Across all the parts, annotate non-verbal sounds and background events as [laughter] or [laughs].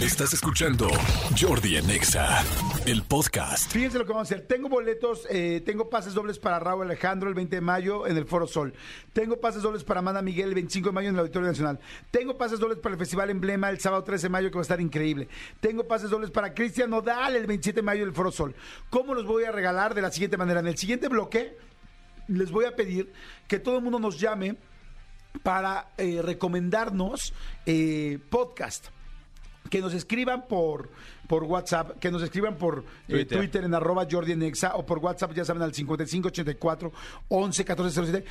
Estás escuchando Jordi Anexa, el podcast. Fíjense lo que vamos a hacer. Tengo boletos, eh, tengo pases dobles para Raúl Alejandro el 20 de mayo en el Foro Sol. Tengo pases dobles para Amanda Miguel el 25 de mayo en el Auditorio Nacional. Tengo pases dobles para el Festival Emblema el sábado 13 de mayo que va a estar increíble. Tengo pases dobles para Cristian Nodal el 27 de mayo en el Foro Sol. ¿Cómo los voy a regalar? De la siguiente manera. En el siguiente bloque les voy a pedir que todo el mundo nos llame para eh, recomendarnos eh, podcast que nos escriban por, por WhatsApp, que nos escriban por eh, Twitter. Twitter. en arroba Jordi en Exa, o por WhatsApp, ya saben, al 5584 11 14 07.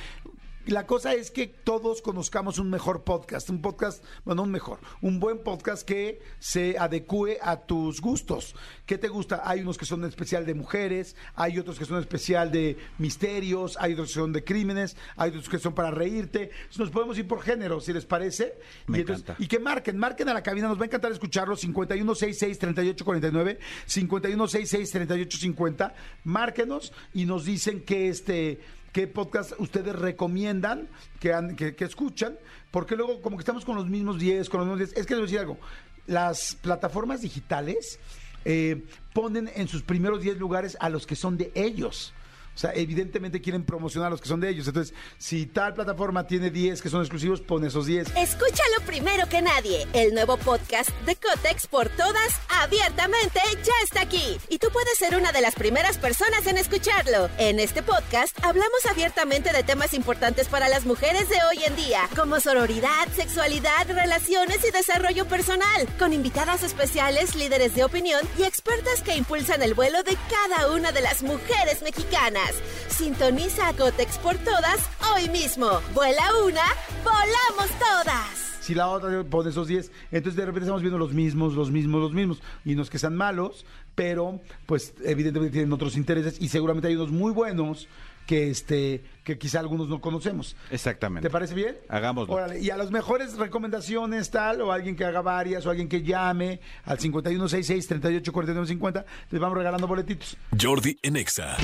La cosa es que todos conozcamos un mejor podcast, un podcast, bueno, un mejor, un buen podcast que se adecue a tus gustos. ¿Qué te gusta? Hay unos que son especial de mujeres, hay otros que son especial de misterios, hay otros que son de crímenes, hay otros que son para reírte. Nos podemos ir por género, si les parece. Me y, entonces- encanta. y que marquen, marquen a la cabina, nos va a encantar escucharlos, 5166-3849, 5166-3850, márquenos y nos dicen que este qué podcast ustedes recomiendan que, han- que, que escuchan, porque luego como que estamos con los mismos 10, con los mismos 10, es que les voy a decir algo, las plataformas digitales eh, ponen en sus primeros 10 lugares a los que son de ellos. O sea, evidentemente quieren promocionar los que son de ellos. Entonces, si tal plataforma tiene 10 que son exclusivos, pone esos 10. Escúchalo primero que nadie. El nuevo podcast de Cotex por todas, abiertamente, ya está aquí. Y tú puedes ser una de las primeras personas en escucharlo. En este podcast hablamos abiertamente de temas importantes para las mujeres de hoy en día, como sororidad, sexualidad, relaciones y desarrollo personal, con invitadas especiales, líderes de opinión y expertas que impulsan el vuelo de cada una de las mujeres mexicanas. Sintoniza a Cotex por todas hoy mismo. Vuela una, volamos todas. Si la otra pone esos 10, entonces de repente estamos viendo los mismos, los mismos, los mismos. Y no es que sean malos, pero pues evidentemente tienen otros intereses y seguramente hay unos muy buenos que este que quizá algunos no conocemos. Exactamente. ¿Te parece bien? Hagámoslo. Órale, y a las mejores recomendaciones tal, o alguien que haga varias, o alguien que llame al 5166-384950, les vamos regalando boletitos. Jordi Anexa.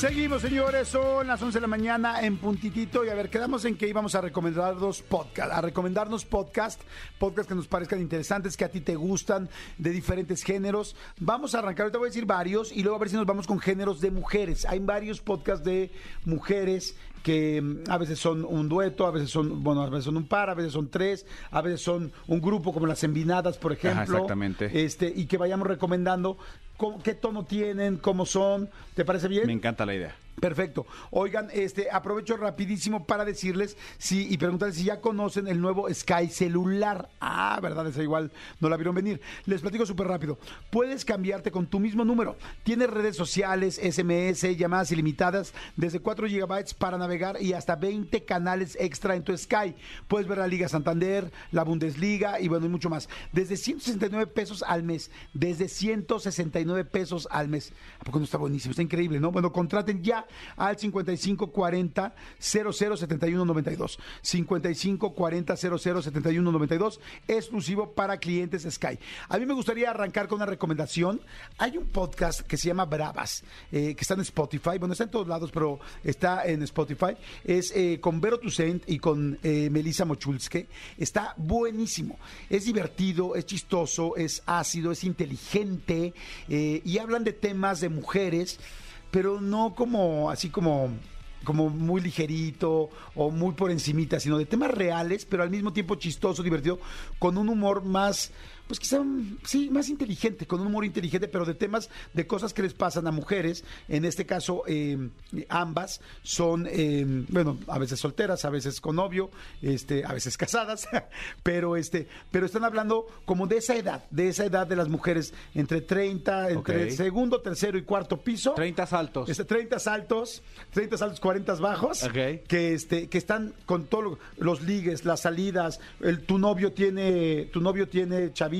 Seguimos, señores, son las 11 de la mañana en puntitito y a ver, quedamos en que íbamos a recomendarnos podcast, a recomendarnos podcast, podcast que nos parezcan interesantes, que a ti te gustan, de diferentes géneros. Vamos a arrancar, ahorita voy a decir varios y luego a ver si nos vamos con géneros de mujeres. Hay varios podcasts de mujeres que mm, a veces son un dueto, a veces son, bueno, a veces son un par, a veces son tres, a veces son un grupo como las Envinadas, por ejemplo. exactamente. Este, y que vayamos recomendando qué tono tienen, cómo son. ¿Te parece bien? Me encanta la idea. Perfecto. Oigan, este aprovecho rapidísimo para decirles si y preguntarles si ya conocen el nuevo Sky celular. Ah, verdad, esa igual no la vieron venir. Les platico súper rápido. Puedes cambiarte con tu mismo número. Tienes redes sociales, SMS, llamadas ilimitadas, desde 4 gigabytes para navegar y hasta 20 canales extra en tu Sky. Puedes ver la Liga Santander, la Bundesliga y bueno, y mucho más. Desde 169 pesos al mes. Desde 169 pesos al mes. ¿A poco no está buenísimo? Está increíble, ¿no? Bueno, contraten ya al 5540 007192. 5540 007192, exclusivo para clientes Sky. A mí me gustaría arrancar con una recomendación. Hay un podcast que se llama Bravas, eh, que está en Spotify. Bueno, está en todos lados, pero está en Spotify. Es eh, con Vero Tucent y con eh, Melissa Mochulske. Está buenísimo. Es divertido, es chistoso, es ácido, es inteligente eh, y hablan de temas de mujeres pero no como así como como muy ligerito o muy por encimita, sino de temas reales, pero al mismo tiempo chistoso, divertido, con un humor más pues quizá, mm, sí, más inteligente, con un humor inteligente, pero de temas, de cosas que les pasan a mujeres. En este caso, eh, ambas son, eh, bueno, a veces solteras, a veces con novio, este, a veces [laughs] casadas, pero este, pero están hablando como de esa edad, de esa edad de las mujeres entre 30, entre Ok. segundo, tercero y cuarto piso. 30 saltos. Este, 30 saltos, 30 saltos, 40 bajos, que este, que están con todos los ligues, las salidas, el, tu novio tiene, tu novio tiene chavito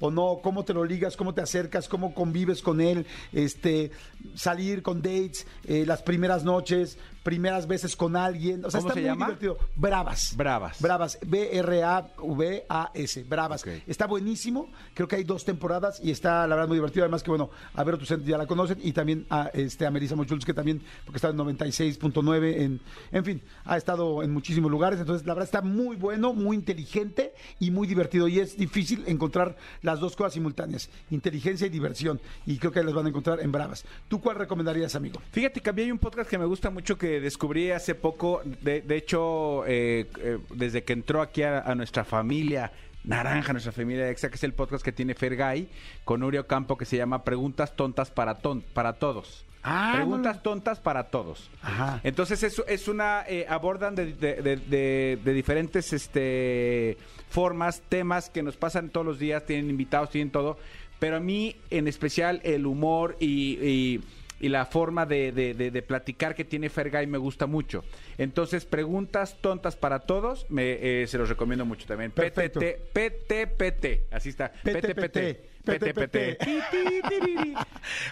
o no, cómo te lo ligas, cómo te acercas, cómo convives con él, este, salir con dates, eh, las primeras noches, primeras veces con alguien, o sea, ¿Cómo está se muy llama? divertido. Bravas. Bravas. Bravas, B-R-A-V-A-S, Bravas. Ok. Está buenísimo, creo que hay dos temporadas y está la verdad muy divertido. Además que bueno, a ver, Tucent ya la conocen y también a, este, a Melissa Mochulz, que también, porque está en 96.9, en, en fin, ha estado en muchísimos lugares. Entonces, la verdad está muy bueno, muy inteligente y muy divertido. Y es difícil encontrar las dos cosas simultáneas, inteligencia y diversión. Y creo que las van a encontrar en Bravas. ¿Tú cuál recomendarías, amigo? Fíjate que a mí hay un podcast que me gusta mucho que descubrí hace poco. De, de hecho, eh, eh, desde que entró aquí a, a nuestra familia naranja, nuestra familia exa, que es el podcast que tiene Fergay con Uriel Campo que se llama Preguntas tontas para, ton- para todos. Ah, Preguntas no. tontas para todos. Ajá. Entonces es, es una eh, abordan de, de- de- de- de diferentes este formas, temas que nos pasan todos los días, tienen invitados, tienen todo, pero a mí en especial el humor y, y- y la forma de, de- de- de platicar que tiene Fergay me gusta mucho. Entonces, preguntas tontas para todos, me, eh, se los recomiendo mucho también. Perfecto. PTT, PTPT, así está. PTPT. PTPT.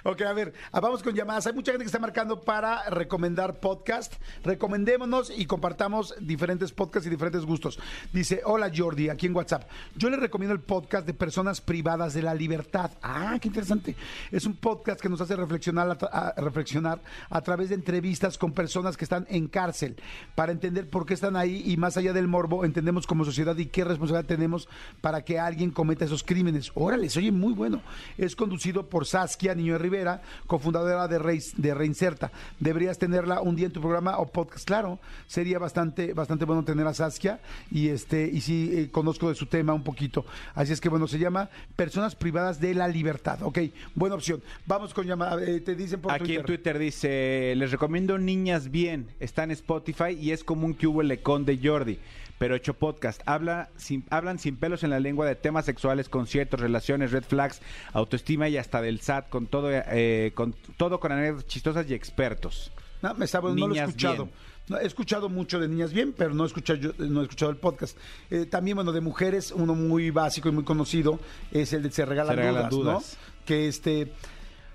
Ok, a ver, ah, vamos con llamadas. Hay mucha gente que está marcando para recomendar podcast. Recomendémonos y compartamos diferentes podcasts y diferentes gustos. Dice, hola Jordi, aquí en WhatsApp. Yo le recomiendo el podcast de Personas Privadas de la Libertad. Ah, qué interesante. Es un podcast que nos hace reflexionar a, tra- a- reflexionar a través de entrevistas con personas que están en cárcel para entender por qué están ahí y más allá del morbo, entendemos como sociedad y qué responsabilidad tenemos para que alguien cometa esos crímenes. Órale, oye muy bueno. Es conducido por Saskia Niño de Rivera, cofundadora de, de Reinserta. Deberías tenerla un día en tu programa o podcast, claro. Sería bastante, bastante bueno tener a Saskia y este y sí eh, conozco de su tema un poquito. Así es que bueno, se llama Personas Privadas de la Libertad. Ok, buena opción. Vamos con llamada. eh, te dicen por Aquí en Twitter dice, les recomiendo Niñas Bien, está en Spotify y es como un que hubo lecón de Jordi, pero hecho podcast. Habla sin, hablan sin pelos en la lengua de temas sexuales, conciertos, relaciones, red flags, autoestima y hasta del SAT, con todo, eh, con todo con anécdotas chistosas y expertos. No, me bueno, no lo he escuchado. Bien. No, he escuchado mucho de Niñas Bien, pero no he escuchado, yo- no he escuchado el podcast. Eh, también, bueno, de mujeres, uno muy básico y muy conocido es el de Se Regalan, Se Regalan dudas, Dudas. ¿no? Que este...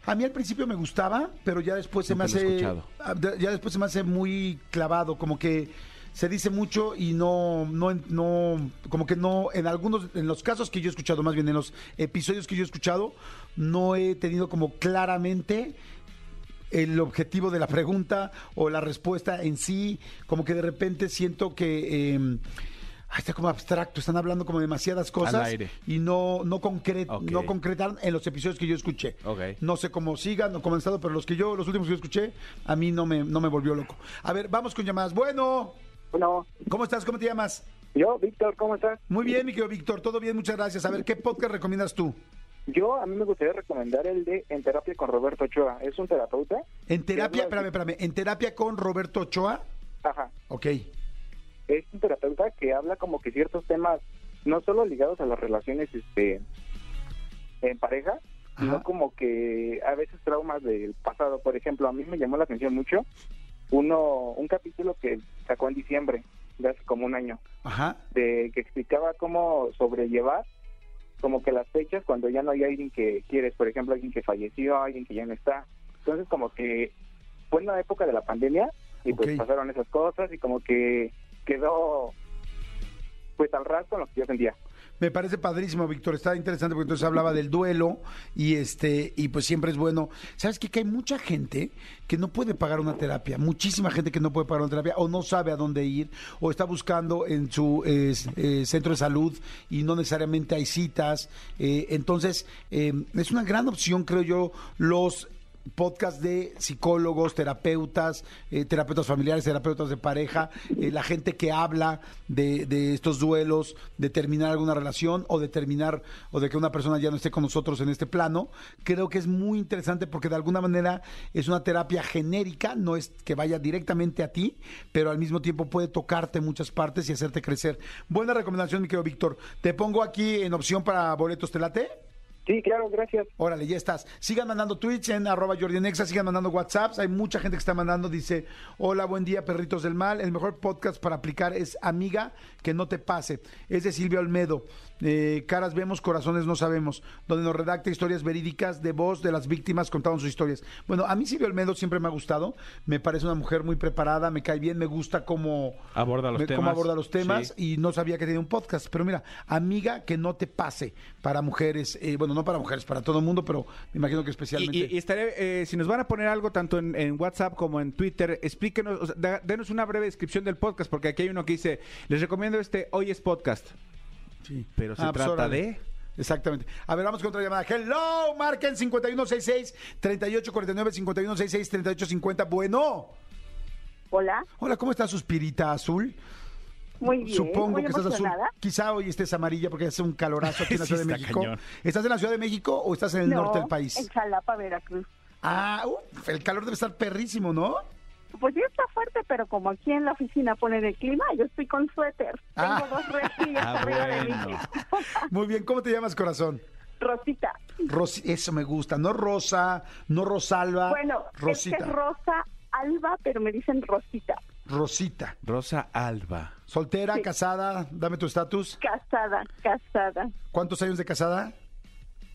A mí al principio me gustaba, pero ya después se me hace... ah, Ya después se me hace muy clavado, como que se dice mucho y no, no, no, como que no, en algunos, en los casos que yo he escuchado, más bien en los episodios que yo he escuchado, no he tenido como claramente el objetivo de la pregunta o la respuesta en sí, como que de repente siento que eh, ay, está como abstracto, están hablando como demasiadas cosas aire. y no no, concre- Ok. no concretaron en los episodios que yo escuché. Ok. No sé cómo sigan o cómo han estado, pero los que yo, los últimos que yo escuché, a mí no me, no me volvió loco. A ver, vamos con llamadas. Bueno, Bueno, ¿cómo estás? ¿Cómo te llamas? yo, Víctor, ¿cómo estás? Muy bien, mi querido Víctor, todo bien, muchas gracias. A ver, ¿qué podcast recomiendas tú? Yo, a mí me gustaría recomendar el de En Terapia con Roberto Ochoa. Es un terapeuta. En terapia, espérame, espérame, en terapia con Roberto Ochoa. Ajá. Ok. Es un terapeuta que habla como que ciertos temas, no solo ligados a las relaciones este en pareja, sino como que a veces traumas del pasado. Por ejemplo, a mí me llamó la atención mucho uno un capítulo que sacó en diciembre, de hace como un año. Ajá. de que explicaba cómo sobrellevar como que las fechas cuando ya no hay alguien que quieres, por ejemplo, alguien que falleció, alguien que ya no está. Entonces como que fue en la época de la pandemia y pues pasaron esas cosas y como que quedó pues al ras con lo que yo sentía. Me parece padrísimo, Víctor. Está interesante porque entonces hablaba del duelo y este y pues siempre es bueno. ¿Sabes qué? Que hay mucha gente que no puede pagar una terapia. Muchísima gente que no puede pagar una terapia o no sabe a dónde ir o está buscando en su eh, centro de salud y no necesariamente hay citas. Eh, entonces, eh, es una gran opción, creo yo, los podcast de psicólogos, terapeutas, eh, terapeutas familiares, terapeutas de pareja, eh, la gente que habla de, de estos duelos, de terminar alguna relación o de terminar o de que una persona ya no esté con nosotros en este plano. Creo que es muy interesante porque de alguna manera es una terapia genérica, no es que vaya directamente a ti, pero al mismo tiempo puede tocarte muchas partes y hacerte crecer. Buena recomendación, mi querido Víctor. Te pongo aquí en opción para boletos, ¿te late? Sí, claro, gracias. Órale, ya estás. Sigan mandando tweets en arroba Jordianexa, sigan mandando WhatsApps. Hay mucha gente que está mandando, dice, hola, buen día, perritos del mal. El mejor podcast para aplicar es Amiga, que no te pase. Es de Silvia Olmedo. Eh, caras vemos, corazones no sabemos. Donde nos redacta historias verídicas de voz de las víctimas contando sus historias. Bueno, a mí Silvia Olmedo siempre me ha gustado. Me parece una mujer muy preparada, me cae bien, me gusta cómo Aborda los me- cómo temas. aborda los temas Sí. y no sabía que tenía un podcast. Pero mira, amiga que no te pase para mujeres, eh, bueno, no para mujeres, para todo el mundo, pero me imagino que especialmente. Y, y- y estaré, eh, si nos van a poner algo tanto en, en WhatsApp como en Twitter, explíquenos, o sea, da- denos una breve descripción del podcast, porque aquí hay uno que dice, les recomiendo este, hoy es podcast. Sí. Pero se Ah, pues, trata órale. de... Exactamente. A ver, vamos con otra llamada. Hello, marquen 5166-3849-5166-3850. Bueno. Hola, Hola, ¿cómo está Suspirita Azul? muy bien. Supongo muy que estás azul. Quizá hoy estés amarilla porque hace un calorazo aquí en la [laughs] Sí, Ciudad de México. cañón. ¿Estás en la Ciudad de México o estás en el No, norte del país? En Jalapa, Veracruz. Ah, uf, el calor debe estar perrísimo, ¿no? Pues sí está fuerte, pero como aquí en la oficina ponen el clima, yo estoy con suéter. Ah. Tengo dos rejillas [laughs] Ah, arriba de mí. Muy bien, ¿cómo te llamas, corazón? Rosita. Ros- eso me gusta, no Rosa, no Rosalba, Bueno, Rosita, es que es Rosa Alba, pero me dicen Rosita. Rosita. Rosa Alba. Soltera, Sí. casada, dame tu estatus. Casada, casada. ¿Cuántos años de casada?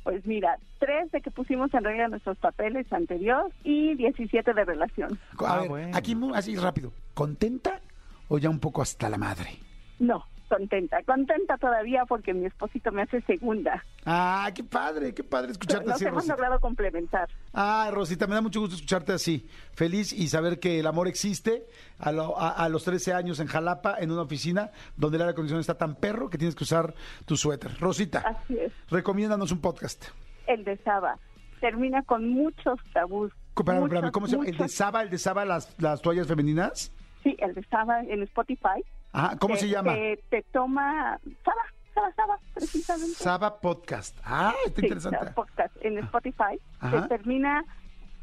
Pues mira, tres de que pusimos en regla nuestros papeles anterior y 17 de relación. A Ah, ver, bueno. aquí así rápido. ¿Contenta o ya un poco hasta la madre? No, contenta, contenta todavía porque mi esposito me hace segunda. Ah, qué padre, qué padre escucharte Nos así, hemos Rosita. logrado complementar. Ah, Rosita, me da mucho gusto escucharte así. Feliz y saber que el amor existe a, lo- a- a los 13 años en Jalapa, en una oficina donde el aire acondicionado está tan perro que tienes que usar tu suéter. Rosita, Así es. recomiéndanos un podcast. El de Saba termina con muchos tabús. Espérame, espérame, ¿cómo se llama? ¿El de Saba, el de Saba, las, las toallas femeninas? Sí, el de Saba en Spotify. Ajá, ¿cómo Te- se llama? Te, te toma Saba, Saba, Saba, precisamente. Saba Podcast. Ah, está Sí, interesante. Saba podcast en Spotify. Ajá. Te termina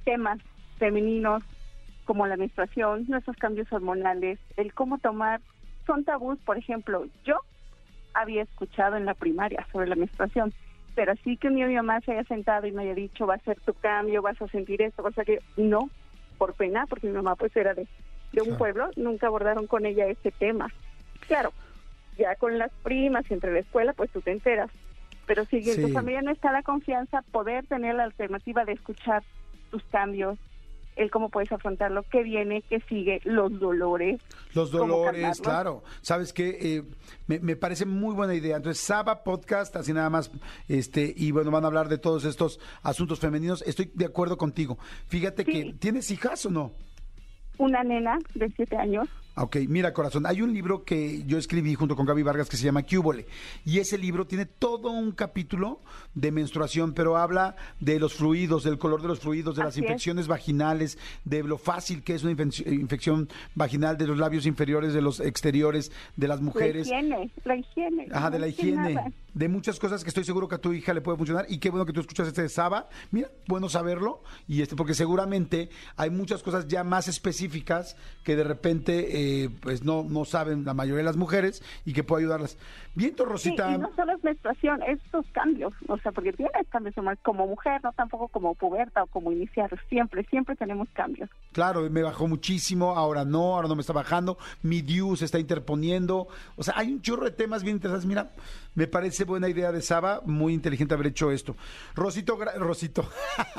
temas femeninos como la menstruación, nuestros cambios hormonales, el cómo tomar. Son tabús, por ejemplo, yo había escuchado en la primaria sobre la menstruación, pero así que mi mamá se haya sentado y me haya dicho, va a ser tu cambio, vas a sentir esto, vas a que no, por pena, porque mi mamá pues era de, de un pueblo, nunca abordaron con ella ese tema. Claro, ya con las primas y entre la escuela, pues tú te enteras. Pero si en Sí. tu familia no está la confianza, poder tener la alternativa de escuchar tus cambios, el cómo puedes afrontarlo, qué viene, qué sigue, los dolores. Los dolores, claro. ¿Sabes qué? Eh, me, me parece muy buena idea. Entonces, Saba Podcast, así nada más, este, y bueno, van a hablar de todos estos asuntos femeninos. Estoy de acuerdo contigo. Fíjate Sí. que, ¿tienes hijas o no? Una nena de siete años, Ok, mira corazón, hay un libro que yo escribí junto con Gaby Vargas que se llama Cúbole y ese libro tiene todo un capítulo de menstruación, pero habla de los fluidos, del color de los fluidos, de las es. infecciones vaginales, de lo fácil que es una infec- infección vaginal, de los labios inferiores, de los exteriores, de las mujeres. la higiene, la higiene. Ajá, de la higiene, nada. De muchas cosas que estoy seguro que a tu hija le puede funcionar y qué bueno que tú escuchas este de Saba. Mira, bueno saberlo y este porque seguramente hay muchas cosas ya más específicas que de repente eh, pues no no saben la mayoría de las mujeres y que puede ayudarlas. Sí, Rosita. y no solo es menstruación, estos cambios, o sea, porque tienes cambios como mujer, no tampoco como puberta o como iniciar, siempre, siempre tenemos cambios. Claro, me bajó muchísimo, ahora no, ahora no me está bajando, mi DIU se está interponiendo, o sea, hay un chorro de temas bien interesantes, mira, me parece buena idea de Saba, muy inteligente haber hecho esto. Rosito, Rosito,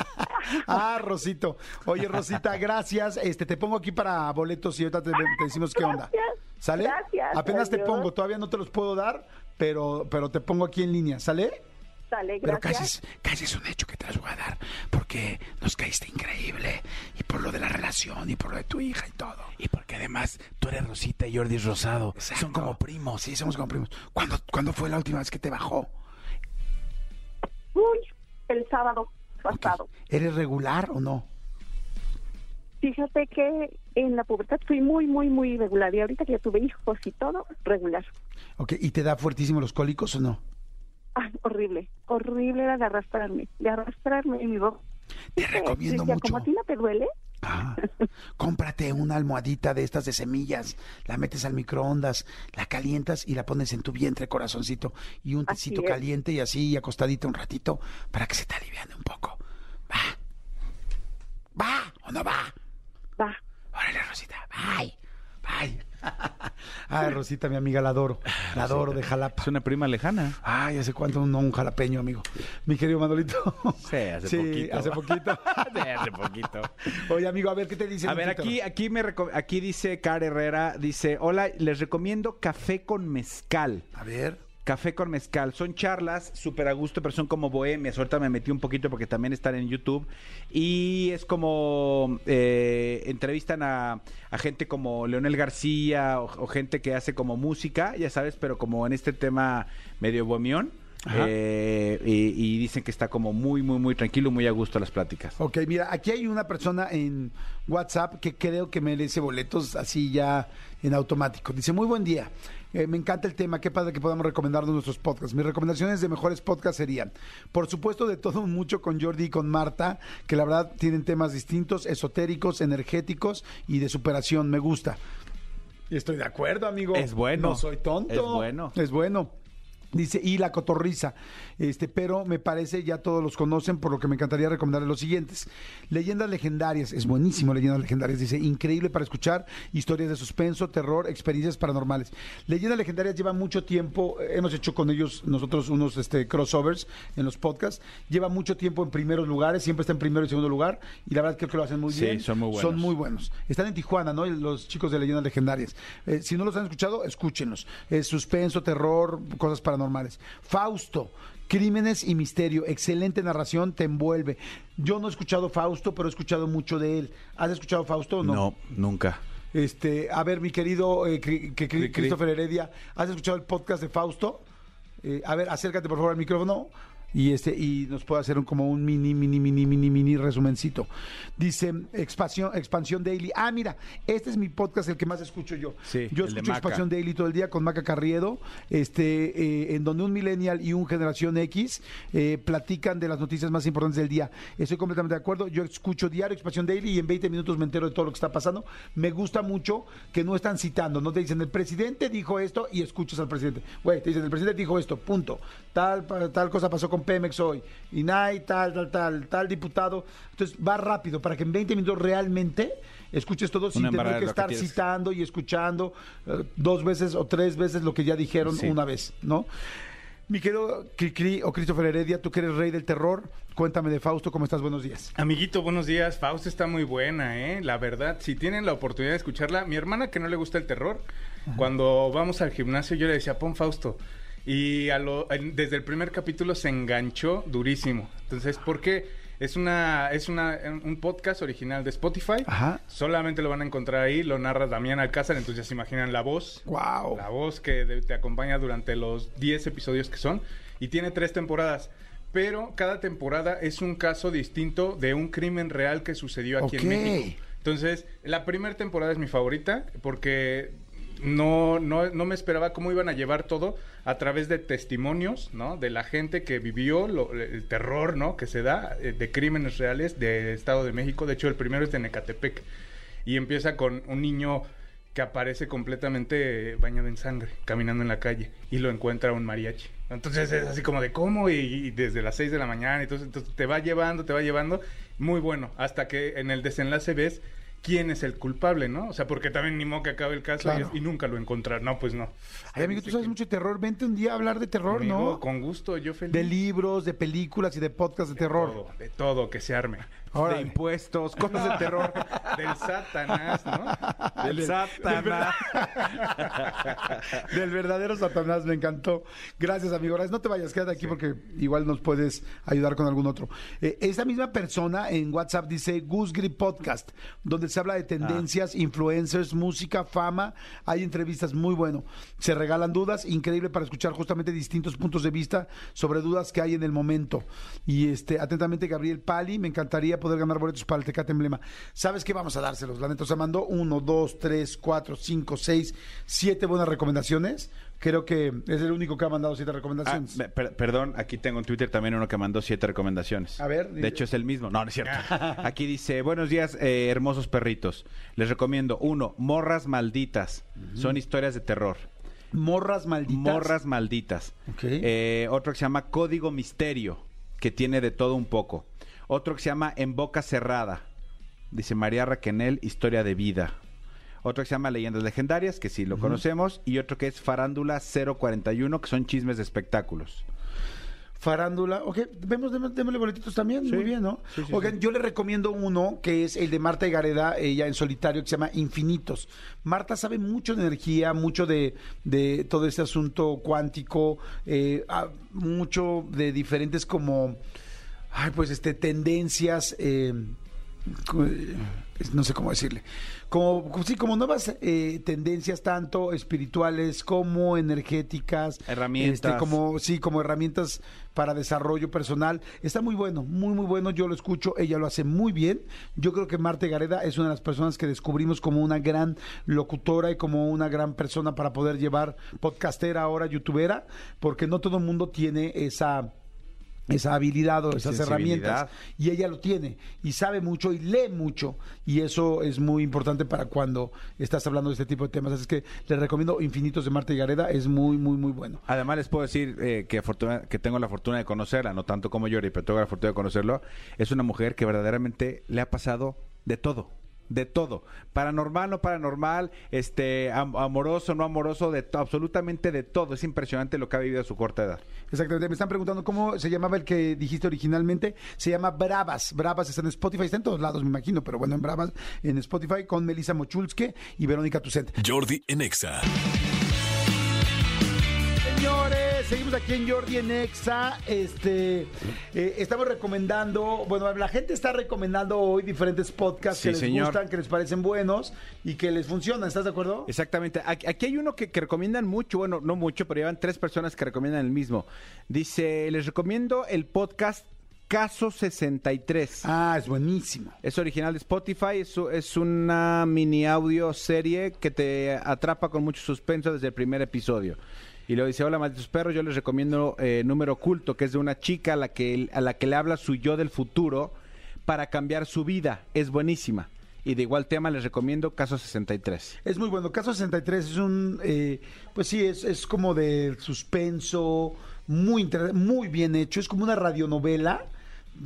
[laughs] ah, Rosito, oye Rosita, gracias, este, te pongo aquí para boletos y ahorita te, te decimos qué onda. ¿Sale? Gracias, Apenas te pongo, todavía no te los puedo dar, pero, pero te pongo aquí en línea, ¿sale? Sale, Pero casi es, casi es un hecho que te las voy a dar, porque nos caíste increíble, y por lo de la relación, y por lo de tu hija y todo. Y porque además tú eres Rosita y Jordi es Rosado. Son como primos. Sí, somos como primos. ¿Cuándo, ¿Cuándo fue la última vez que te bajó? Uy, el sábado pasado. ¿Eres regular o no? Fíjate que en la pubertad fui muy, muy, muy irregular y ahorita que ya tuve hijos y todo, regular. Ok, ¿y te da fuertísimo los cólicos o no? Ay, horrible, horrible era de arrastrarme, de arrastrarme en mi boca. Te recomiendo decía, mucho. Como a ti no te duele, Ah, [laughs] cómprate una almohadita de estas de semillas, la metes al microondas, la calientas y la pones en tu vientre, corazoncito, y un tecito caliente y así acostadita un ratito para que se te aliviane un poco. Va. Va o no va. va. Órale, Rosita. Bye. Bye. Ay, [laughs] Rosita, mi amiga, la adoro. La adoro de Jalapa. Es una prima lejana. Ay, hace cuánto no un jalapeño, amigo. Mi querido Manolito. Sí, hace poquito. hace poquito. [laughs] Sí, hace poquito. Oye, amigo, a ver, ¿qué te dice? A ver, Twitter? aquí, aquí, me aquí dice Car Herrera, dice, hola, les recomiendo café con mezcal. A ver. Café con mezcal. Son charlas súper a gusto, pero son como bohemias. Ahorita me metí un poquito porque también están en YouTube. Y es como eh, entrevistan a, a gente como Leonel García o, o gente que hace como música, ya sabes, pero como en este tema medio bohemión. Eh, y, y dicen que está como muy, muy, muy tranquilo, muy a gusto las pláticas. Ok, mira, aquí hay una persona en WhatsApp que creo que merece boletos así ya en automático. Dice, muy buen día. Eh, me encanta el tema, qué padre que podamos recomendarnos nuestros podcasts. Mis recomendaciones de mejores podcasts serían, por supuesto, de todo un mucho con Jordi y con Marta, que la verdad tienen temas distintos, esotéricos, energéticos y de superación. Me gusta. Y estoy de acuerdo, amigo. Es bueno. No soy tonto. Es bueno. Es bueno. Dice, y la cotorriza, este, pero me parece, ya todos los conocen, por lo que me encantaría recomendarles los siguientes. Leyendas legendarias, es buenísimo Leyendas legendarias, dice, increíble para escuchar historias de suspenso, terror, experiencias paranormales. Leyendas legendarias lleva mucho tiempo, eh, hemos hecho con ellos nosotros unos este, crossovers en los podcasts, lleva mucho tiempo en primeros lugares, siempre está en primero y segundo lugar, y la verdad creo que lo hacen muy Sí, bien. son muy buenos. Son muy buenos. Están en Tijuana, ¿no? Los chicos de Leyendas Legendarias. Eh, si no los han escuchado, escúchenlos. Es suspenso, terror, cosas paranormales. Fausto. Crímenes y misterio, excelente narración, te envuelve. Yo no he escuchado Fausto, pero he escuchado mucho de él. ¿Has escuchado Fausto o no? No, nunca. Este, a ver, mi querido eh, Cri- que- Cri. Christopher Heredia, ¿has escuchado el podcast de Fausto? Eh, a ver, acércate por favor al micrófono y este y nos puede hacer un, como un mini, mini, mini, mini, mini resumencito. Dice expansión, expansión daily. Ah, mira, este es mi podcast el que más escucho yo. Sí, yo escucho expansión daily todo el día con Maca Carriedo, este, eh, en donde un millennial y un generación X eh, platican de las noticias más importantes del día. Estoy completamente de acuerdo. Yo escucho diario expansión daily y en 20 minutos me entero de todo lo que está pasando. Me gusta mucho que no están citando, no te dicen el presidente dijo esto y escuchas al presidente. Güey, te dicen el presidente dijo esto, punto. Tal, tal cosa pasó con Pemex hoy. INAI, tal, tal, tal, tal diputado. Entonces va rápido para que en 20 minutos realmente escuches todo sin tener que estar citando y escuchando eh, dos veces o tres veces lo que ya dijeron Sí. una vez, ¿no? Mi querido Cricri o Christopher Heredia, tú que eres rey del terror, cuéntame de Fausto, ¿cómo estás? Buenos días. Amiguito, buenos días. Fausto está muy buena, ¿eh? La verdad, si tienen la oportunidad de escucharla, mi hermana que no le gusta el terror, cuando vamos al gimnasio yo le decía, pon Fausto. Y a lo- desde el primer capítulo se enganchó durísimo. Entonces, ¿por qué? Es una es una un podcast original de Spotify. Ajá. Solamente lo van a encontrar ahí, lo narra Damián Alcázar, entonces ya se imaginan la voz. Wow. La voz que de- te acompaña durante los 10 episodios que son. Y tiene tres temporadas. Pero cada temporada es un caso distinto de un crimen real que sucedió aquí en México. Entonces, la primera temporada es mi favorita porque no, no, no me esperaba cómo iban a llevar todo a través de testimonios, ¿no? De la gente que vivió lo- el terror, ¿no? Que se da eh, de crímenes reales del Estado de México. De hecho, el primero es de Necatepec. Y empieza con un niño que aparece completamente bañado en sangre, caminando en la calle, y lo encuentra un mariachi. Entonces es así como de cómo, y, y desde las 6 de la mañana, entonces, entonces te va llevando, te va llevando, muy bueno, hasta que en el desenlace ves quién es el culpable, ¿no? O sea, porque también ni modo que acabe el caso y- Claro. y, nunca lo encontrar, no, pues no. Ay, amigo, tú sabes mucho de terror. Vente un día a hablar de terror, Amigo, ¿no? Con gusto, yo feliz. De libros, de películas y de podcasts de terror. Todo, de todo, que se arme. De impuestos, cosas de terror. Del Satanás, ¿no? [laughs] Del Satanás. [laughs] Del verdadero Satanás, me encantó. Gracias, amigo. No te vayas, quédate aquí porque igual nos puedes ayudar con algún otro. Eh, esta misma persona en WhatsApp dice Goose Grip Podcast, donde se habla de tendencias, influencers, música, fama. Hay entrevistas muy bueno. Se regalan dudas, increíble para escuchar justamente distintos puntos de vista sobre dudas que hay en el momento. Y este, atentamente, Gabriel Pali, me encantaría poder poder ganar boletos para el Tecate Emblema. ¿Sabes qué? Vamos a dárselos. La neta, o sea, mandó uno, dos, tres, cuatro, cinco, seis, siete buenas recomendaciones. Creo que es el único que ha mandado siete Ah, recomendaciones. me- per- perdón, aquí tengo en Twitter también uno que mandó siete recomendaciones. A ver, De hecho, es el mismo. No, no es cierto. [laughs] Aquí dice, buenos días, eh, hermosos perritos. Les recomiendo, uno, Morras Malditas. Son historias de terror. Morras malditas. Morras Malditas. Ok. Eh, otro que se llama Código Misterio, que tiene de todo un poco. Otro que se llama En Boca Cerrada. Dice María Raquenel, Historia de Vida. Otro que se llama Leyendas Legendarias, que sí lo conocemos. Y otro que es Farándula 041, que son chismes de espectáculos. Farándula, ok, vemos, démosle, boletitos también, muy bien, ¿no? Sí, sí, Oigan, yo le recomiendo uno que es el de Marta Gareda, ella en solitario, que se llama Infinitos. Marta sabe mucho de energía, mucho de, de todo este asunto cuántico, eh, mucho de diferentes como, ay, pues, este, tendencias, eh, no sé cómo decirle, como, sí, como nuevas eh, tendencias tanto espirituales como energéticas, Herramientas. este, como sí, como herramientas para desarrollo personal. Está muy bueno, muy muy bueno. Yo lo escucho, ella lo hace muy bien. Yo creo que Marta Gareda es una de las personas que descubrimos como una gran locutora y como una gran persona para poder llevar podcastera ahora youtubera, porque no todo el mundo tiene esa [laughs] esa habilidad o esas herramientas y ella lo tiene y sabe mucho y lee mucho y eso es muy importante para cuando estás hablando de este tipo de temas así es que les recomiendo Infinitos de Marta y Gareda es muy muy muy bueno Además les puedo decir eh, que, que tengo la fortuna de conocerla, no tanto como Yori, pero tengo la fortuna de conocerlo. Es una mujer que verdaderamente le ha pasado de todo. De todo, paranormal, no paranormal, este, am- amoroso, no amoroso, de absolutamente de todo. Es impresionante lo que ha vivido a su corta edad. Exactamente, me están preguntando cómo se llamaba el que dijiste originalmente. Se llama Bravas. Bravas está en Spotify, está en todos lados, me imagino, pero bueno, en Bravas, en Spotify, con Melissa Mochulske y Verónica Tucent. Jordi en Exa. Señores, seguimos aquí en Jordi en Exa. Este, eh, estamos recomendando, bueno, la gente está recomendando hoy diferentes podcasts Sí, que les señor. gustan, que les parecen buenos y que les funcionan. ¿Estás de acuerdo? Exactamente. Aquí, hay uno que, que recomiendan mucho, bueno, no mucho, pero llevan tres personas que recomiendan el mismo. Dice, les recomiendo el podcast Caso 63. Ah, es buenísimo. Es original de Spotify, es, es una mini audio serie que te atrapa con mucho suspenso desde el primer episodio. Y luego dice, hola malditos perros, yo les recomiendo eh, Número Oculto, que es de una chica a la, que, a la que le habla su yo del futuro para cambiar su vida. Es buenísima. Y de igual tema les recomiendo Caso 63. Es muy bueno. Caso 63 es un, eh, pues sí, es, es como de suspenso, muy, inter- muy bien hecho. Es como una radionovela,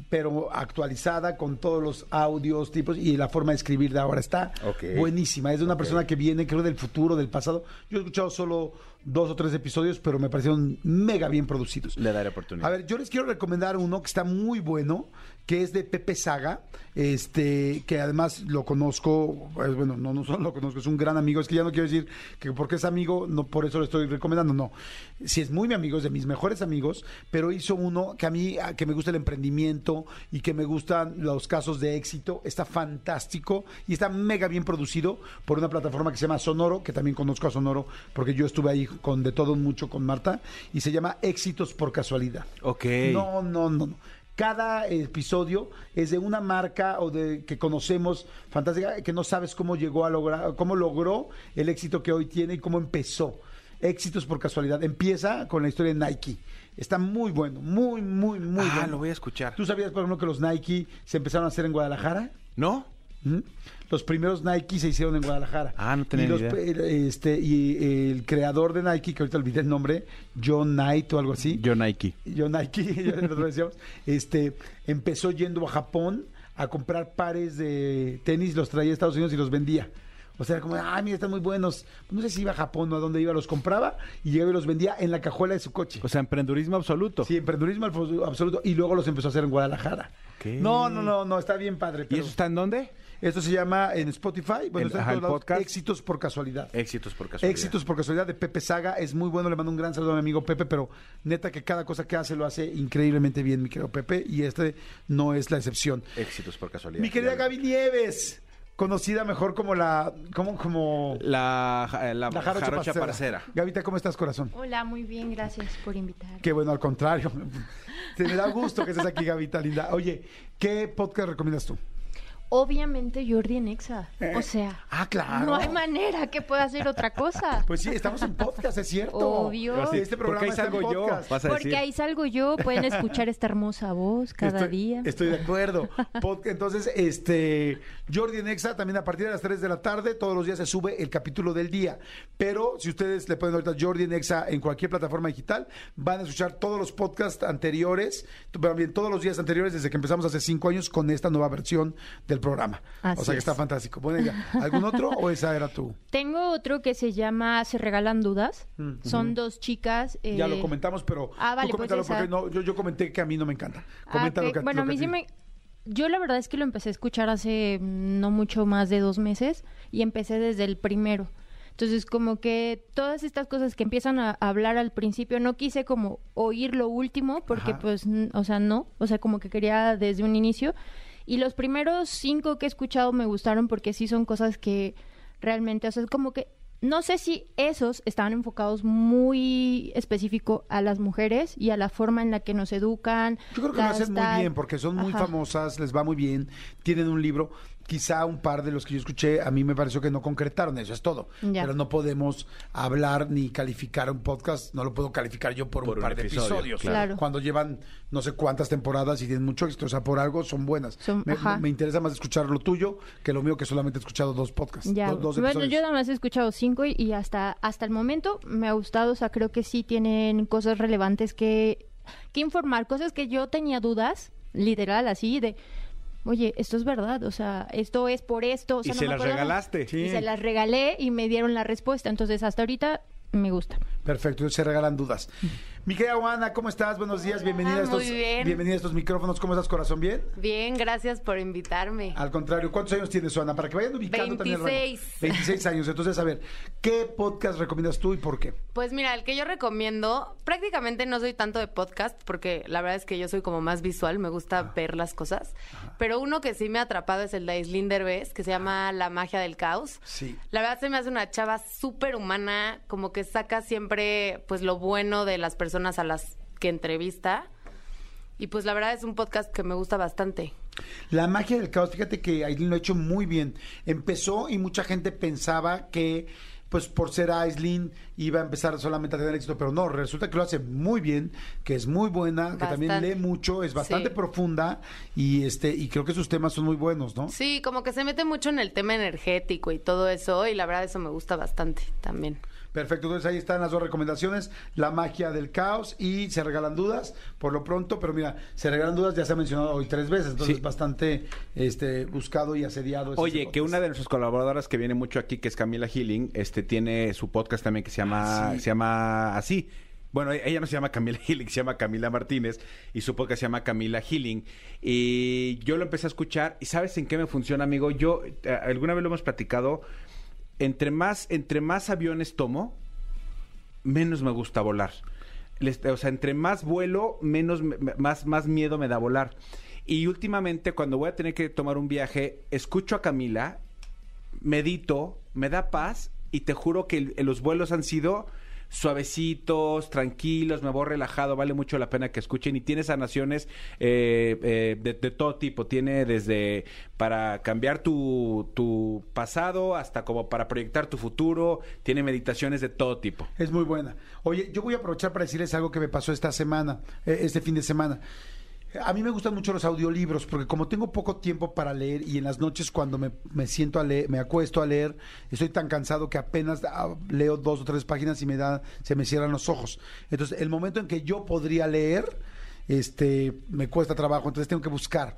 pero actualizada con todos los audios, tipos y la forma de escribir de ahora está buenísima. Es de una persona que viene, creo, del futuro, del pasado. Yo he escuchado solo dos o tres episodios, pero me parecieron mega bien producidos. Le daré oportunidad. A ver, yo les quiero recomendar uno que está muy bueno, que es de Pepe Saga, este, que además lo conozco, pues, bueno, no, no [laughs] solo lo conozco, es un gran amigo, es que ya no quiero decir que porque es amigo, no por eso lo estoy recomendando, no. Si es muy mi amigo, es de mis mejores amigos, pero hizo uno que a mí, que me gusta el emprendimiento y que me gustan los casos de éxito, está fantástico y está mega bien producido por una plataforma que se llama Sonoro, que también conozco a Sonoro, porque yo estuve ahí con de todo mucho con Marta, y se llama Éxitos por Casualidad. Ok. No, no, no, no. Cada episodio es de una marca o de que conocemos fantástica que no sabes cómo llegó a lograr, cómo logró el éxito que hoy tiene y cómo empezó. Éxitos por casualidad. Empieza con la historia de Nike. Está muy bueno, muy, muy, muy ah, bueno. lo voy a escuchar. ¿Tú sabías, por ejemplo, que los Nike se empezaron a hacer en Guadalajara? ¿No? ¿Mm? Los primeros Nike se hicieron en Guadalajara. Ah, no tenía y los idea. Este, y el creador de Nike, que ahorita olvidé el nombre, John Knight o algo así. Yo Nike. John Nike, [laughs] decíamos, este, empezó yendo a Japón a comprar pares de tenis, los traía a Estados Unidos y los vendía. O sea, como, ay, mira, están muy buenos. No sé si iba a Japón o a dónde iba, los compraba y llegaba y los vendía en la cajuela de su coche. O sea, emprendurismo absoluto. Sí, emprendurismo absoluto. Y luego los empezó a hacer en Guadalajara. No, no, no, no, está bien padre. ¿Y eso está en dónde? Esto se llama en Spotify, bueno, El- está en ajá, todos el lados, podcast. Éxitos por casualidad. Éxitos por casualidad. Éxitos por casualidad de Pepe Saga, es muy bueno, le mando un gran saludo a mi amigo Pepe, pero neta que cada cosa que hace lo hace increíblemente bien, mi querido Pepe, y este no es la excepción. Éxitos por casualidad. Mi querida Gaby Nieves, conocida mejor como la, como, como La, ja- la, la jarocha, jarocha parcera. parcera. Gavita, ¿cómo estás, corazón? Hola, muy bien, gracias por invitar. Qué bueno, al contrario. [laughs] Te me da gusto que estés aquí, Gavita, linda. Oye, ¿qué podcast recomiendas tú? Obviamente Jordi en Exa. Eh, O sea, ah, claro. no hay manera que pueda hacer otra cosa. [laughs] Pues sí, estamos en podcast, es cierto. Obvio. Sí, Este programa Porque ahí salgo yo. Vas a Porque decir. ahí salgo yo, pueden escuchar esta hermosa voz cada estoy, día. Estoy de acuerdo. Entonces, este, Jordi en Exa, también a partir de las 3 de la tarde, todos los días se sube el capítulo del día. Pero si ustedes le ponen ahorita Jordi en Exa en cualquier plataforma digital, van a escuchar todos los podcasts anteriores, pero bien, todos los días anteriores desde que empezamos hace cinco años con esta nueva versión del programa. Así o sea que es. está fantástico. Bueno, ya, ¿algún otro o esa era tú? [laughs] Tengo otro que se llama Se Regalan Dudas. Mm, Son dos chicas. eh, Ya lo comentamos, pero ah, vale, tú pues coméntalo esa. porque no, yo, yo comenté que a mí no me encanta. Ah, lo ok. que Bueno, a que mí sí me... Yo la verdad es que lo empecé a escuchar hace no mucho más de dos meses y empecé desde el primero. Entonces, como que todas estas cosas que empiezan a hablar al principio, no quise como oír lo último, porque Ajá. pues, o sea, no, o sea, como que quería desde un inicio. Y los primeros cinco que he escuchado me gustaron porque sí son cosas que realmente, o sea, como que no sé si esos estaban enfocados muy específico a las mujeres y a la forma en la que nos educan. Yo creo que lo hacen muy bien porque son muy Ajá. famosas, les va muy bien, tienen un libro. Quizá un par de los que yo escuché, a mí me pareció que no concretaron, eso es todo. Ya. Pero no podemos hablar ni calificar un podcast, no lo puedo calificar yo por, Por un un par de episodio, episodios. claro. Cuando llevan no sé cuántas temporadas y tienen mucho éxito, o sea, por algo son buenas. Son- me, me interesa más escuchar lo tuyo que lo mío, que solamente he escuchado dos podcasts. Ya. do- dos bueno, yo nada más he escuchado cinco y, y hasta, hasta el momento me ha gustado. O sea, creo que sí tienen cosas relevantes que, que informar, cosas que yo tenía dudas, literal, así de. Oye, esto es verdad, o sea, esto es por esto. O sea, Y no se me las regalaste. Sí. Y se las regalé y me dieron la respuesta. Entonces, hasta ahorita me gusta. Perfecto, se regalan dudas. Mi querida Juana, ¿cómo estás? Buenos días, bienvenida a estos, muy bien. bienvenida a estos micrófonos. ¿Cómo estás, corazón? ¿Bien? Bien, gracias por invitarme. Al contrario, ¿cuántos años tienes, Juana? Para que vayan ubicando también el rango. 26. 26 años. Entonces, a ver, ¿qué podcast recomiendas tú y por qué? Pues mira, el que yo recomiendo, prácticamente no soy tanto de podcast, porque la verdad es que yo soy como más visual, me gusta ver las cosas. Pero uno que sí me ha atrapado es el de Aislinn Derbez, que se llama La magia del caos. Sí. La verdad se me hace una chava súper humana, como que saca siempre pues lo bueno de las personas a las que entrevista. Y pues la verdad es un podcast que me gusta bastante. La magia del caos, fíjate que Aislinn lo ha hecho muy bien. Empezó y mucha gente pensaba que, pues por ser Aislinn, iba a empezar solamente a tener éxito, pero no, resulta que lo hace muy bien, que es muy buena, que también lee mucho, es bastante Sí. profunda y este y creo que sus temas son muy buenos, ¿no? Sí, como que se mete mucho en el tema energético y todo eso, y la verdad eso me gusta bastante también. Perfecto, entonces ahí están las dos recomendaciones, la magia del caos y se regalan dudas, por lo pronto, pero mira, se regalan dudas ya se ha mencionado hoy tres veces, entonces Sí. bastante este buscado y asediado. Oye, que una de nuestras colaboradoras que viene mucho aquí, que es Camila Healing, este tiene su podcast también que se llama, Ah, sí. se llama así. Bueno, ella no se llama Camila [laughs] Healing, se llama Camila Martínez y su podcast se llama Camila Healing. Y yo lo empecé a escuchar y ¿sabes en qué me funciona, amigo? Yo, eh, alguna vez lo hemos platicado, entre más, entre más aviones tomo, menos me gusta volar. O sea, entre más vuelo, menos me- me- más, más miedo me da volar. Y últimamente, cuando voy a tener que tomar un viaje, escucho a Camila, medito, me da paz y te juro que los vuelos han sido suavecitos, tranquilos, me voy relajado, vale mucho la pena que escuchen y tiene sanaciones eh, eh, de, todo tipo, tiene desde para cambiar tu, tu pasado hasta como para proyectar tu futuro, tiene meditaciones de todo tipo. Es muy buena. Oye, yo voy a aprovechar para decirles algo que me pasó esta semana, eh, este fin de semana. A mí me gustan mucho los audiolibros porque como tengo poco tiempo para leer y en las noches cuando me, me siento a leer, me acuesto a leer, estoy tan cansado que apenas ah, leo dos o tres páginas y me da, se me cierran los ojos. Entonces, el momento en que yo podría leer, este, me cuesta trabajo, entonces tengo que buscar.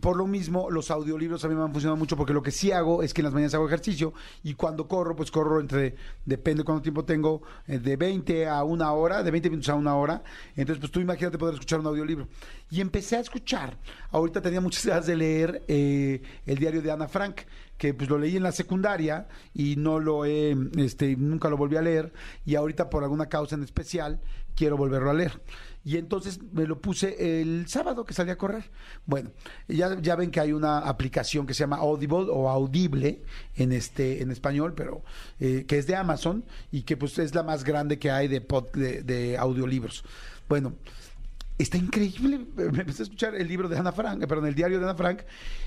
Por lo mismo, los audiolibros a mí me han funcionado mucho porque lo que sí hago es que en las mañanas hago ejercicio y cuando corro, pues corro entre, depende cuánto tiempo tengo, eh, de 20 a una hora, de 20 minutos a una hora. Entonces, pues tú imagínate poder escuchar un audiolibro. Y empecé a escuchar. Ahorita tenía muchas [laughs] ganas de leer eh, el diario de Ana Frank, que pues lo leí en la secundaria y no lo he, este, nunca lo volví a leer. Y ahorita por alguna causa en especial quiero volverlo a leer. Y entonces me lo puse el sábado que salí a correr. Bueno, ya, ya ven que hay una aplicación que se llama Audible o Audible en este en español, pero eh, que es de Amazon y que pues es la más grande que hay de, pod- de, audiolibros. Bueno, Está increíble. [laughs] Me empecé a escuchar el libro de Ana Frank, perdón, el diario de Ana Frank.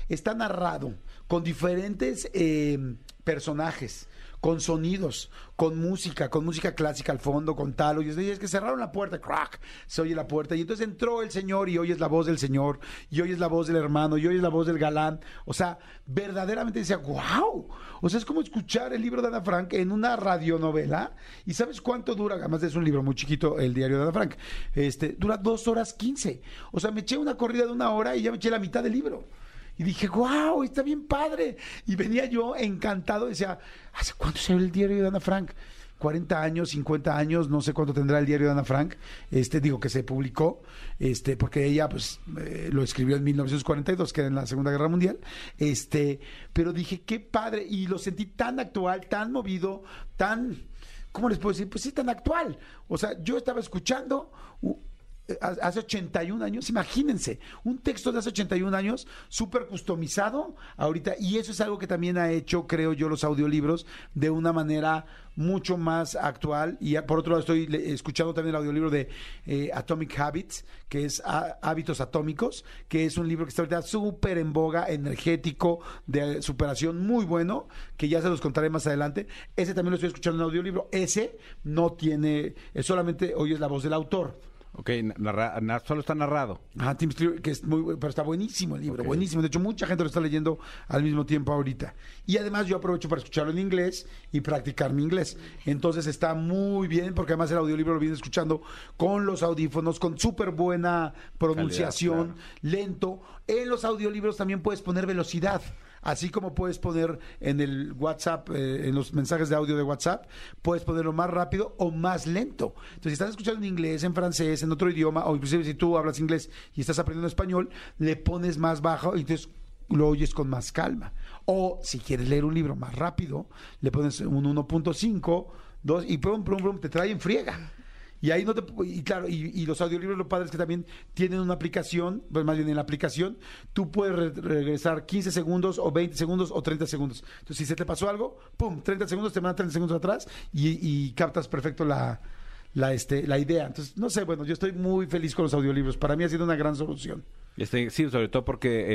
Está narrado con diferentes eh, personajes, con sonidos, con música, con música clásica al fondo, con tal. Y es que cerraron la puerta, crack, se oye la puerta. Y entonces entró el señor y oyes la voz del señor, y oyes la voz del hermano, y oyes la voz del galán. O sea, verdaderamente decía, wow. O sea, es como escuchar el libro de Ana Frank en una radionovela. ¿Y sabes cuánto dura? Además es un libro muy chiquito, el diario de Ana Frank. Este, dura dos horas quince. O sea, me eché una corrida de una hora y ya me eché la mitad del libro. Y dije, wow, está bien padre. Y venía yo encantado, decía, ¿hace cuánto se ve el diario de Ana Frank? 40 años, 50 años, no sé cuánto tendrá el diario de Ana Frank, este, digo que se publicó, este, porque ella pues eh, lo escribió en 1942, que era en la Segunda Guerra Mundial, este, pero dije, qué padre, y lo sentí tan actual, tan movido, tan, ¿cómo les puedo decir? Pues sí, tan actual. O sea, yo estaba escuchando hace 81 años, imagínense, un texto de hace 81 años, súper customizado ahorita, y eso es algo que también ha hecho, creo yo, los audiolibros de una manera mucho más actual. Y por otro lado, estoy escuchando también el audiolibro de eh, Atomic Habits, que es Hábitos Atómicos, que es un libro que está ahorita súper en boga, energético, de superación, muy bueno, que ya se los contaré más adelante. Ese también lo estoy escuchando en audiolibro. Ese no tiene, es solamente oyes la voz del autor. Ok, narra- na- solo está narrado. Ajá, Tim Stewart, que es muy, pero está buenísimo el libro, buenísimo. De hecho, mucha gente lo está leyendo al mismo tiempo ahorita. Y además yo aprovecho para escucharlo en inglés y practicar mi inglés. Entonces está muy bien, porque además el audiolibro lo viene escuchando con los audífonos, con súper buena pronunciación, Calidad, lento. En los audiolibros también puedes poner velocidad. Así como puedes poner en el WhatsApp, eh, en los mensajes de audio de WhatsApp, puedes ponerlo más rápido o más lento. Entonces, si estás escuchando en inglés, en francés, en otro idioma, o inclusive si tú hablas inglés y estás aprendiendo español, le pones más bajo y entonces lo oyes con más calma. O si quieres leer un libro más rápido, le pones un 1.5, 2 y pum, pum, pum, te trae en friega. Y ahí no te. Y claro, y, los audiolibros, lo padre es que también tienen una aplicación, pues más bien en la aplicación, tú puedes re- regresar 15 segundos o 20 segundos o 30 segundos. Entonces, si se te pasó algo, pum, 30 segundos, te mandan 30 segundos atrás y, captas perfecto la, la, este, la idea. Entonces, no sé, bueno, yo estoy muy feliz con los audiolibros. Para mí ha sido una gran solución. Este, sí, sobre todo porque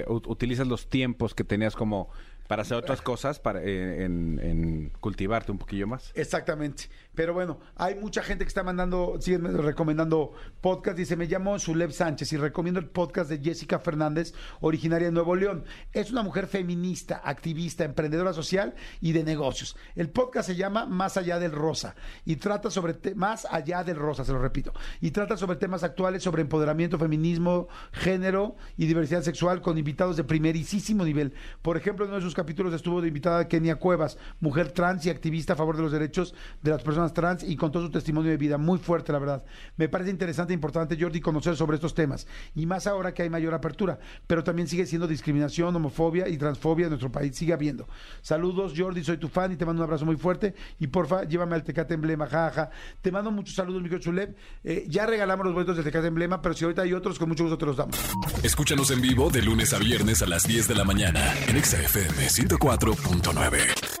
eh, ut- utilizas los tiempos que tenías como para hacer otras cosas, para eh, en, cultivarte un poquillo más. Exactamente. Pero bueno, hay mucha gente que está mandando, siguen recomendando podcast. Dice, me llamo Zuleb Sánchez y recomiendo el podcast de Jessica Fernández, originaria de Nuevo León. Es una mujer feminista, activista, emprendedora social y de negocios. El podcast se llama Más allá del rosa y trata sobre, más allá del rosa, se lo repito, y trata sobre temas actuales sobre empoderamiento, feminismo, género y diversidad sexual con invitados de primerísimo nivel. Por ejemplo, uno de sus capítulos estuvo de invitada Kenia Cuevas, mujer trans y activista a favor de los derechos de las personas trans y contó su testimonio de vida muy fuerte, la verdad. Me parece interesante e importante, Jordi, conocer sobre estos temas y más ahora que hay mayor apertura, pero también sigue siendo discriminación, homofobia y transfobia en nuestro país, sigue habiendo. Saludos, Jordi, soy tu fan y te mando un abrazo muy fuerte y porfa, llévame al Tecate Emblema, jaja. Te mando muchos saludos, mi Chulev. Eh, ya regalamos los boletos del Tecate Emblema, pero si ahorita hay otros, con mucho gusto te los damos. Escúchanos en vivo de lunes a viernes a las 10 de la mañana en XFM 94.9.